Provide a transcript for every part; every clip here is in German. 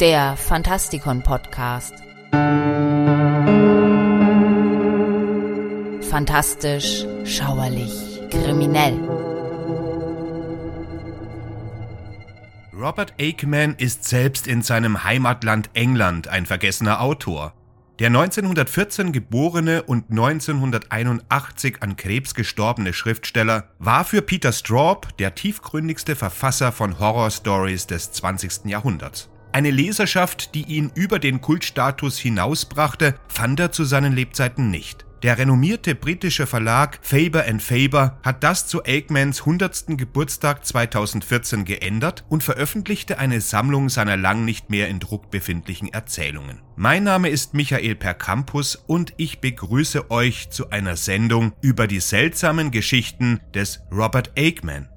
der Fantastikon Podcast. Fantastisch, schauerlich, kriminell. Robert Aikman ist selbst in seinem Heimatland England ein vergessener Autor. Der 1914 geborene und 1981 an Krebs gestorbene Schriftsteller war für Peter Straub der tiefgründigste Verfasser von Horror-Stories des 20. Jahrhunderts. Eine Leserschaft, die ihn über den Kultstatus hinausbrachte, fand er zu seinen Lebzeiten nicht. Der renommierte britische Verlag Faber Faber hat das zu Aikmans 100. Geburtstag 2014 geändert und veröffentlichte eine Sammlung seiner lang nicht mehr in Druck befindlichen Erzählungen. Mein Name ist Michael Percampus und ich begrüße euch zu einer Sendung über die seltsamen Geschichten des Robert Aikman.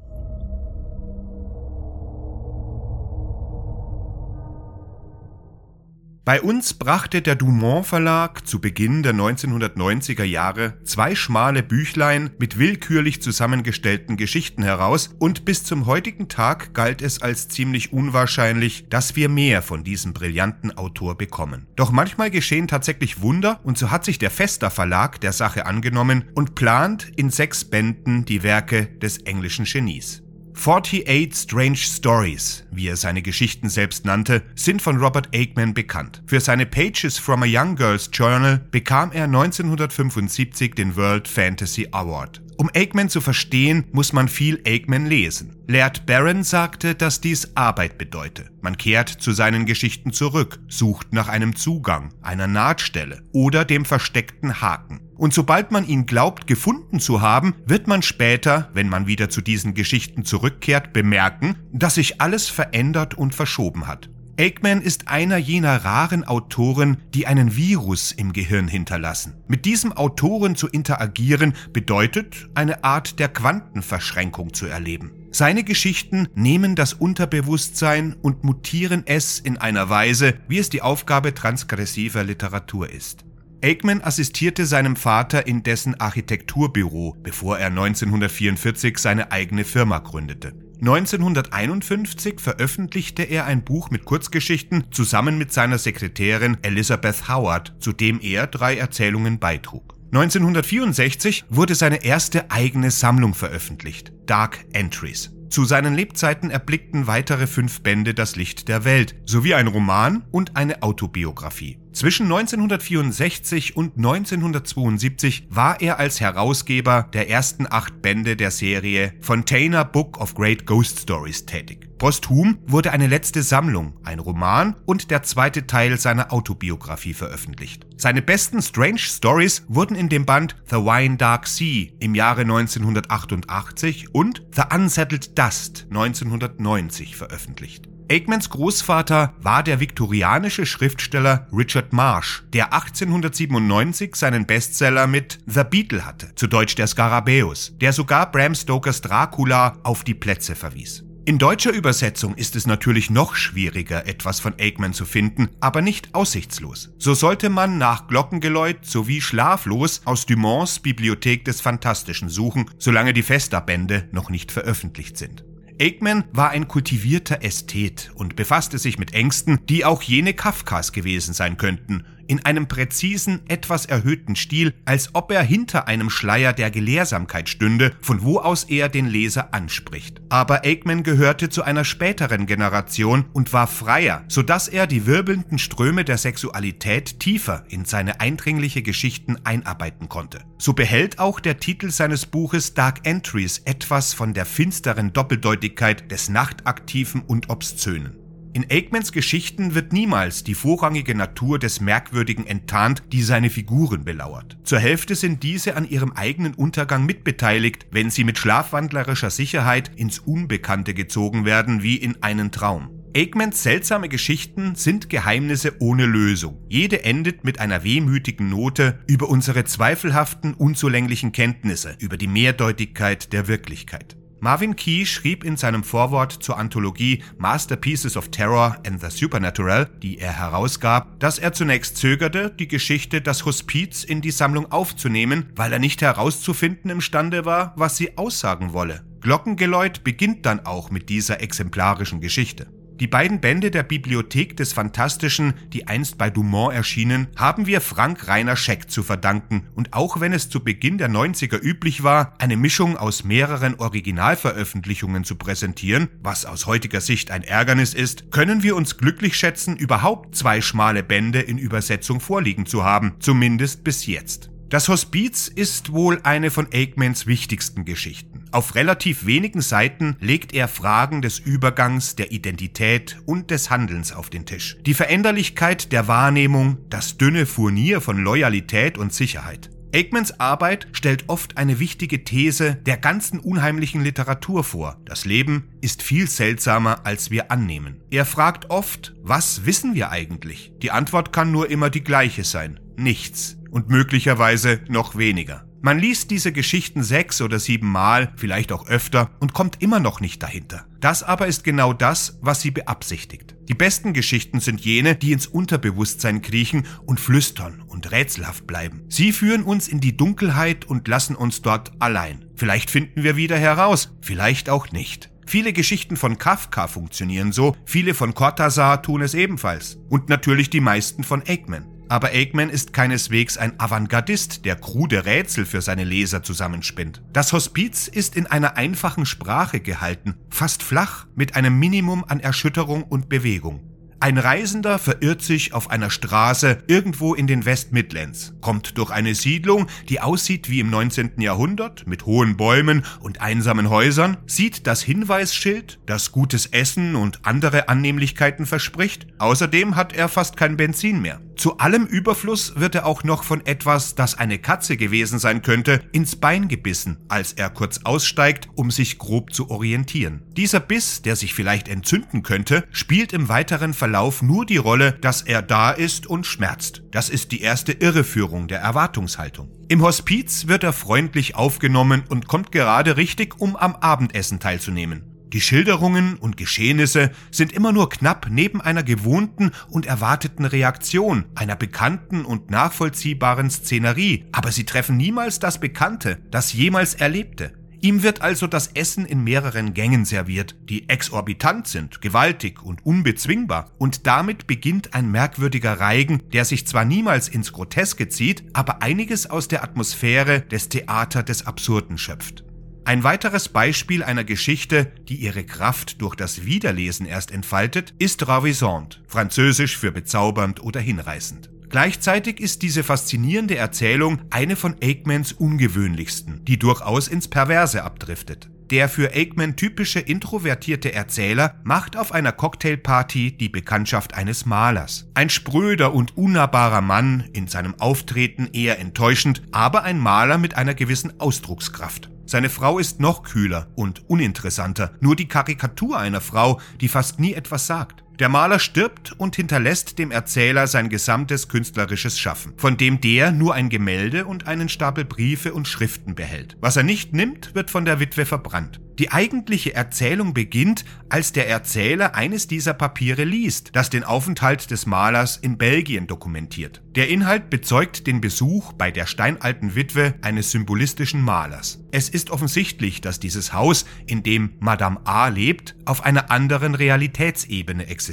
Bei uns brachte der Dumont Verlag zu Beginn der 1990er Jahre zwei schmale Büchlein mit willkürlich zusammengestellten Geschichten heraus und bis zum heutigen Tag galt es als ziemlich unwahrscheinlich, dass wir mehr von diesem brillanten Autor bekommen. Doch manchmal geschehen tatsächlich Wunder und so hat sich der Fester Verlag der Sache angenommen und plant in sechs Bänden die Werke des englischen Genies. 48 Strange Stories, wie er seine Geschichten selbst nannte, sind von Robert Aikman bekannt. Für seine Pages from a Young Girl's Journal bekam er 1975 den World Fantasy Award. Um Aikman zu verstehen, muss man viel Aikman lesen. Laird Barron sagte, dass dies Arbeit bedeute. Man kehrt zu seinen Geschichten zurück, sucht nach einem Zugang, einer Nahtstelle oder dem versteckten Haken. Und sobald man ihn glaubt gefunden zu haben, wird man später, wenn man wieder zu diesen Geschichten zurückkehrt, bemerken, dass sich alles verändert und verschoben hat. Aikman ist einer jener raren Autoren, die einen Virus im Gehirn hinterlassen. Mit diesem Autoren zu interagieren bedeutet, eine Art der Quantenverschränkung zu erleben. Seine Geschichten nehmen das Unterbewusstsein und mutieren es in einer Weise, wie es die Aufgabe transgressiver Literatur ist. Aikman assistierte seinem Vater in dessen Architekturbüro, bevor er 1944 seine eigene Firma gründete. 1951 veröffentlichte er ein Buch mit Kurzgeschichten zusammen mit seiner Sekretärin Elizabeth Howard, zu dem er drei Erzählungen beitrug. 1964 wurde seine erste eigene Sammlung veröffentlicht, Dark Entries. Zu seinen Lebzeiten erblickten weitere fünf Bände das Licht der Welt, sowie ein Roman und eine Autobiografie. Zwischen 1964 und 1972 war er als Herausgeber der ersten acht Bände der Serie Fontainer Book of Great Ghost Stories tätig. Posthum wurde eine letzte Sammlung, ein Roman und der zweite Teil seiner Autobiografie veröffentlicht. Seine besten Strange Stories wurden in dem Band The Wine Dark Sea im Jahre 1988 und The Unsettled Dust 1990 veröffentlicht. Aikmans Großvater war der viktorianische Schriftsteller Richard Marsh, der 1897 seinen Bestseller mit The Beetle hatte, zu Deutsch der Skarabäus, der sogar Bram Stokers Dracula auf die Plätze verwies. In deutscher Übersetzung ist es natürlich noch schwieriger, etwas von Aikman zu finden, aber nicht aussichtslos. So sollte man nach Glockengeläut sowie Schlaflos aus Dumonts Bibliothek des Fantastischen suchen, solange die Festa-Bände noch nicht veröffentlicht sind. Aikman war ein kultivierter Ästhet und befasste sich mit Ängsten, die auch jene Kafkas gewesen sein könnten, in einem präzisen, etwas erhöhten Stil, als ob er hinter einem Schleier der Gelehrsamkeit stünde, von wo aus er den Leser anspricht. Aber Aikman gehörte zu einer späteren Generation und war freier, so dass er die wirbelnden Ströme der Sexualität tiefer in seine eindringliche Geschichten einarbeiten konnte. So behält auch der Titel seines Buches Dark Entries etwas von der finsteren Doppeldeutigkeit des Nachtaktiven und Obszönen. In Aikmans Geschichten wird niemals die vorrangige Natur des Merkwürdigen enttarnt, die seine Figuren belauert. Zur Hälfte sind diese an ihrem eigenen Untergang mitbeteiligt, wenn sie mit schlafwandlerischer Sicherheit ins Unbekannte gezogen werden wie in einen Traum. Aikmans seltsame Geschichten sind Geheimnisse ohne Lösung. Jede endet mit einer wehmütigen Note über unsere zweifelhaften, unzulänglichen Kenntnisse, über die Mehrdeutigkeit der Wirklichkeit. Marvin Key schrieb in seinem Vorwort zur Anthologie Masterpieces of Terror and the Supernatural, die er herausgab, dass er zunächst zögerte, die Geschichte Das Hospiz in die Sammlung aufzunehmen, weil er nicht herauszufinden imstande war, was sie aussagen wolle. Glockengeläut beginnt dann auch mit dieser exemplarischen Geschichte. Die beiden Bände der Bibliothek des Fantastischen, die einst bei Dumont erschienen, haben wir Frank Rainer Scheck zu verdanken. Und auch wenn es zu Beginn der 90er üblich war, eine Mischung aus mehreren Originalveröffentlichungen zu präsentieren, was aus heutiger Sicht ein Ärgernis ist, können wir uns glücklich schätzen, überhaupt zwei schmale Bände in Übersetzung vorliegen zu haben, zumindest bis jetzt. Das Hospiz ist wohl eine von Aikmans wichtigsten Geschichten. Auf relativ wenigen Seiten legt er Fragen des Übergangs, der Identität und des Handelns auf den Tisch. Die Veränderlichkeit der Wahrnehmung, das dünne Furnier von Loyalität und Sicherheit. Aikmans Arbeit stellt oft eine wichtige These der ganzen unheimlichen Literatur vor. Das Leben ist viel seltsamer, als wir annehmen. Er fragt oft, was wissen wir eigentlich? Die Antwort kann nur immer die gleiche sein. Nichts und möglicherweise noch weniger. Man liest diese Geschichten sechs oder sieben Mal, vielleicht auch öfter, und kommt immer noch nicht dahinter. Das aber ist genau das, was sie beabsichtigt. Die besten Geschichten sind jene, die ins Unterbewusstsein kriechen und flüstern und rätselhaft bleiben. Sie führen uns in die Dunkelheit und lassen uns dort allein. Vielleicht finden wir wieder heraus, vielleicht auch nicht. Viele Geschichten von Kafka funktionieren so, viele von Cortázar tun es ebenfalls. Und natürlich die meisten von Aikman. Aber Aikman ist keineswegs ein Avantgardist, der krude Rätsel für seine Leser zusammenspinnt. Das Hospiz ist in einer einfachen Sprache gehalten, fast flach, mit einem Minimum an Erschütterung und Bewegung. Ein Reisender verirrt sich auf einer Straße irgendwo in den West Midlands, kommt durch eine Siedlung, die aussieht wie im 19. Jahrhundert, mit hohen Bäumen und einsamen Häusern, sieht das Hinweisschild, das gutes Essen und andere Annehmlichkeiten verspricht. Außerdem hat er fast kein Benzin mehr. Zu allem Überfluss wird er auch noch von etwas, das eine Katze gewesen sein könnte, ins Bein gebissen, als er kurz aussteigt, um sich grob zu orientieren. Dieser Biss, der sich vielleicht entzünden könnte, spielt im weiteren Verlauf nur die Rolle, dass er da ist und schmerzt. Das ist die erste Irreführung der Erwartungshaltung. Im Hospiz wird er freundlich aufgenommen und kommt gerade richtig, um am Abendessen teilzunehmen. Die Schilderungen und Geschehnisse sind immer nur knapp neben einer gewohnten und erwarteten Reaktion, einer bekannten und nachvollziehbaren Szenerie, aber sie treffen niemals das Bekannte, das jemals Erlebte. Ihm wird also das Essen in mehreren Gängen serviert, die exorbitant sind, gewaltig und unbezwingbar, und damit beginnt ein merkwürdiger Reigen, der sich zwar niemals ins Groteske zieht, aber einiges aus der Atmosphäre des Theater des Absurden schöpft. Ein weiteres Beispiel einer Geschichte, die ihre Kraft durch das Wiederlesen erst entfaltet, ist Ravissante, französisch für bezaubernd oder hinreißend. Gleichzeitig ist diese faszinierende Erzählung eine von Aikmans ungewöhnlichsten, die durchaus ins Perverse abdriftet. Der für Aikman typische introvertierte Erzähler macht auf einer Cocktailparty die Bekanntschaft eines Malers. Ein spröder und unnahbarer Mann, in seinem Auftreten eher enttäuschend, aber ein Maler mit einer gewissen Ausdruckskraft. Seine Frau ist noch kühler und uninteressanter, nur die Karikatur einer Frau, die fast nie etwas sagt. Der Maler stirbt und hinterlässt dem Erzähler sein gesamtes künstlerisches Schaffen, von dem der nur ein Gemälde und einen Stapel Briefe und Schriften behält. Was er nicht nimmt, wird von der Witwe verbrannt. Die eigentliche Erzählung beginnt, als der Erzähler eines dieser Papiere liest, das den Aufenthalt des Malers in Belgien dokumentiert. Der Inhalt bezeugt den Besuch bei der steinalten Witwe eines symbolistischen Malers. Es ist offensichtlich, dass dieses Haus, in dem Madame A lebt, auf einer anderen Realitätsebene existiert.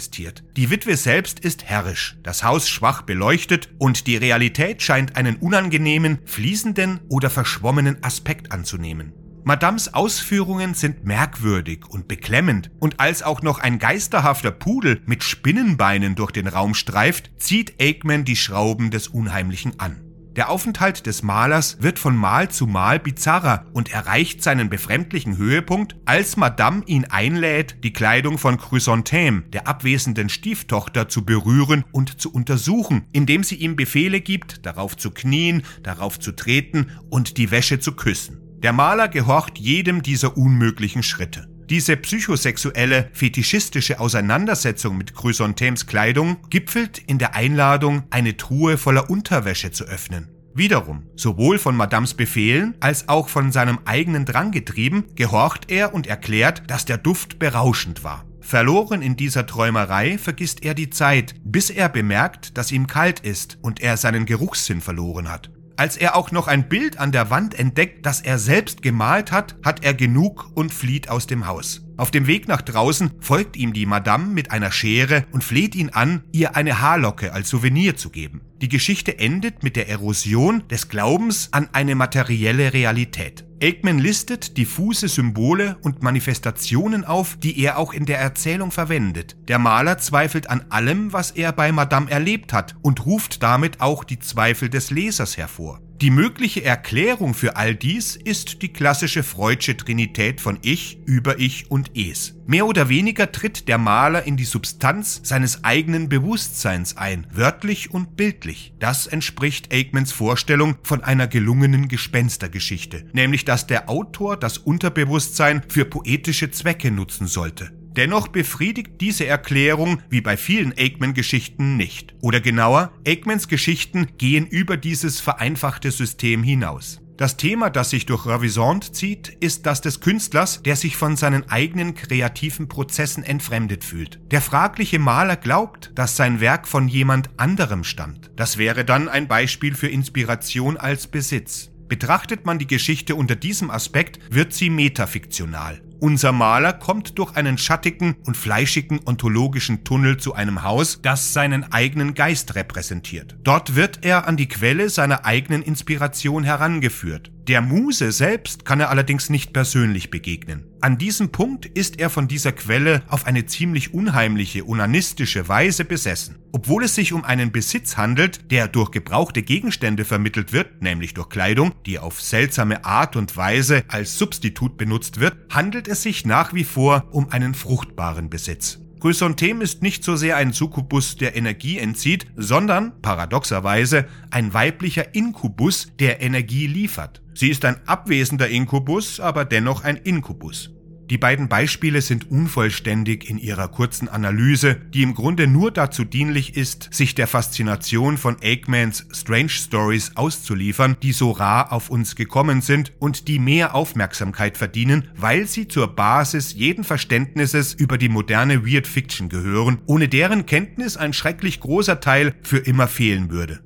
Die Witwe selbst ist herrisch, das Haus schwach beleuchtet und die Realität scheint einen unangenehmen, fließenden oder verschwommenen Aspekt anzunehmen. Madams Ausführungen sind merkwürdig und beklemmend, und als auch noch ein geisterhafter Pudel mit Spinnenbeinen durch den Raum streift, zieht Aikman die Schrauben des Unheimlichen an. Der Aufenthalt des Malers wird von Mal zu Mal bizarrer und erreicht seinen befremdlichen Höhepunkt, als Madame ihn einlädt, die Kleidung von Chrysanthème, der abwesenden Stieftochter, zu berühren und zu untersuchen, indem sie ihm Befehle gibt, darauf zu knien, darauf zu treten und die Wäsche zu küssen. Der Maler gehorcht jedem dieser unmöglichen Schritte. Diese psychosexuelle, fetischistische Auseinandersetzung mit Chrysanthems Kleidung gipfelt in der Einladung, eine Truhe voller Unterwäsche zu öffnen. Wiederum, sowohl von Madames Befehlen als auch von seinem eigenen Drang getrieben, gehorcht er und erklärt, dass der Duft berauschend war. Verloren in dieser Träumerei vergisst er die Zeit, bis er bemerkt, dass ihm kalt ist und er seinen Geruchssinn verloren hat. Als er auch noch ein Bild an der Wand entdeckt, das er selbst gemalt hat, hat er genug und flieht aus dem Haus. Auf dem Weg nach draußen folgt ihm die Madame mit einer Schere und fleht ihn an, ihr eine Haarlocke als Souvenir zu geben. Die Geschichte endet mit der Erosion des Glaubens an eine materielle Realität. Aikman listet diffuse Symbole und Manifestationen auf, die er auch in der Erzählung verwendet. Der Maler zweifelt an allem, was er bei Madame erlebt hat und ruft damit auch die Zweifel des Lesers hervor. Die mögliche Erklärung für all dies ist die klassische Freudsche Trinität von Ich, Über-Ich und Es. Mehr oder weniger tritt der Maler in die Substanz seines eigenen Bewusstseins ein, wörtlich und bildlich. Das entspricht Aikmans Vorstellung von einer gelungenen Gespenstergeschichte, nämlich dass der Autor das Unterbewusstsein für poetische Zwecke nutzen sollte. Dennoch befriedigt diese Erklärung wie bei vielen Aikman-Geschichten nicht. Oder genauer, Aikmans Geschichten gehen über dieses vereinfachte System hinaus. Das Thema, das sich durch Ravissant zieht, ist das des Künstlers, der sich von seinen eigenen kreativen Prozessen entfremdet fühlt. Der fragliche Maler glaubt, dass sein Werk von jemand anderem stammt. Das wäre dann ein Beispiel für Inspiration als Besitz. Betrachtet man die Geschichte unter diesem Aspekt, wird sie metafiktional. Unser Maler kommt durch einen schattigen und fleischigen ontologischen Tunnel zu einem Haus, das seinen eigenen Geist repräsentiert. Dort wird er an die Quelle seiner eigenen Inspiration herangeführt. Der Muse selbst kann er allerdings nicht persönlich begegnen. An diesem Punkt ist er von dieser Quelle auf eine ziemlich unheimliche, onanistische Weise besessen. Obwohl es sich um einen Besitz handelt, der durch gebrauchte Gegenstände vermittelt wird, nämlich durch Kleidung, die auf seltsame Art und Weise als Substitut benutzt wird, handelt es sich nach wie vor um einen fruchtbaren Besitz. Chrysantheme ist nicht so sehr ein Succubus, der Energie entzieht, sondern, paradoxerweise, ein weiblicher Inkubus, der Energie liefert. Sie ist ein abwesender Inkubus, aber dennoch ein Inkubus. Die beiden Beispiele sind unvollständig in ihrer kurzen Analyse, die im Grunde nur dazu dienlich ist, sich der Faszination von Aikmans Strange Stories auszuliefern, die so rar auf uns gekommen sind und die mehr Aufmerksamkeit verdienen, weil sie zur Basis jeden Verständnisses über die moderne Weird Fiction gehören, ohne deren Kenntnis ein schrecklich großer Teil für immer fehlen würde.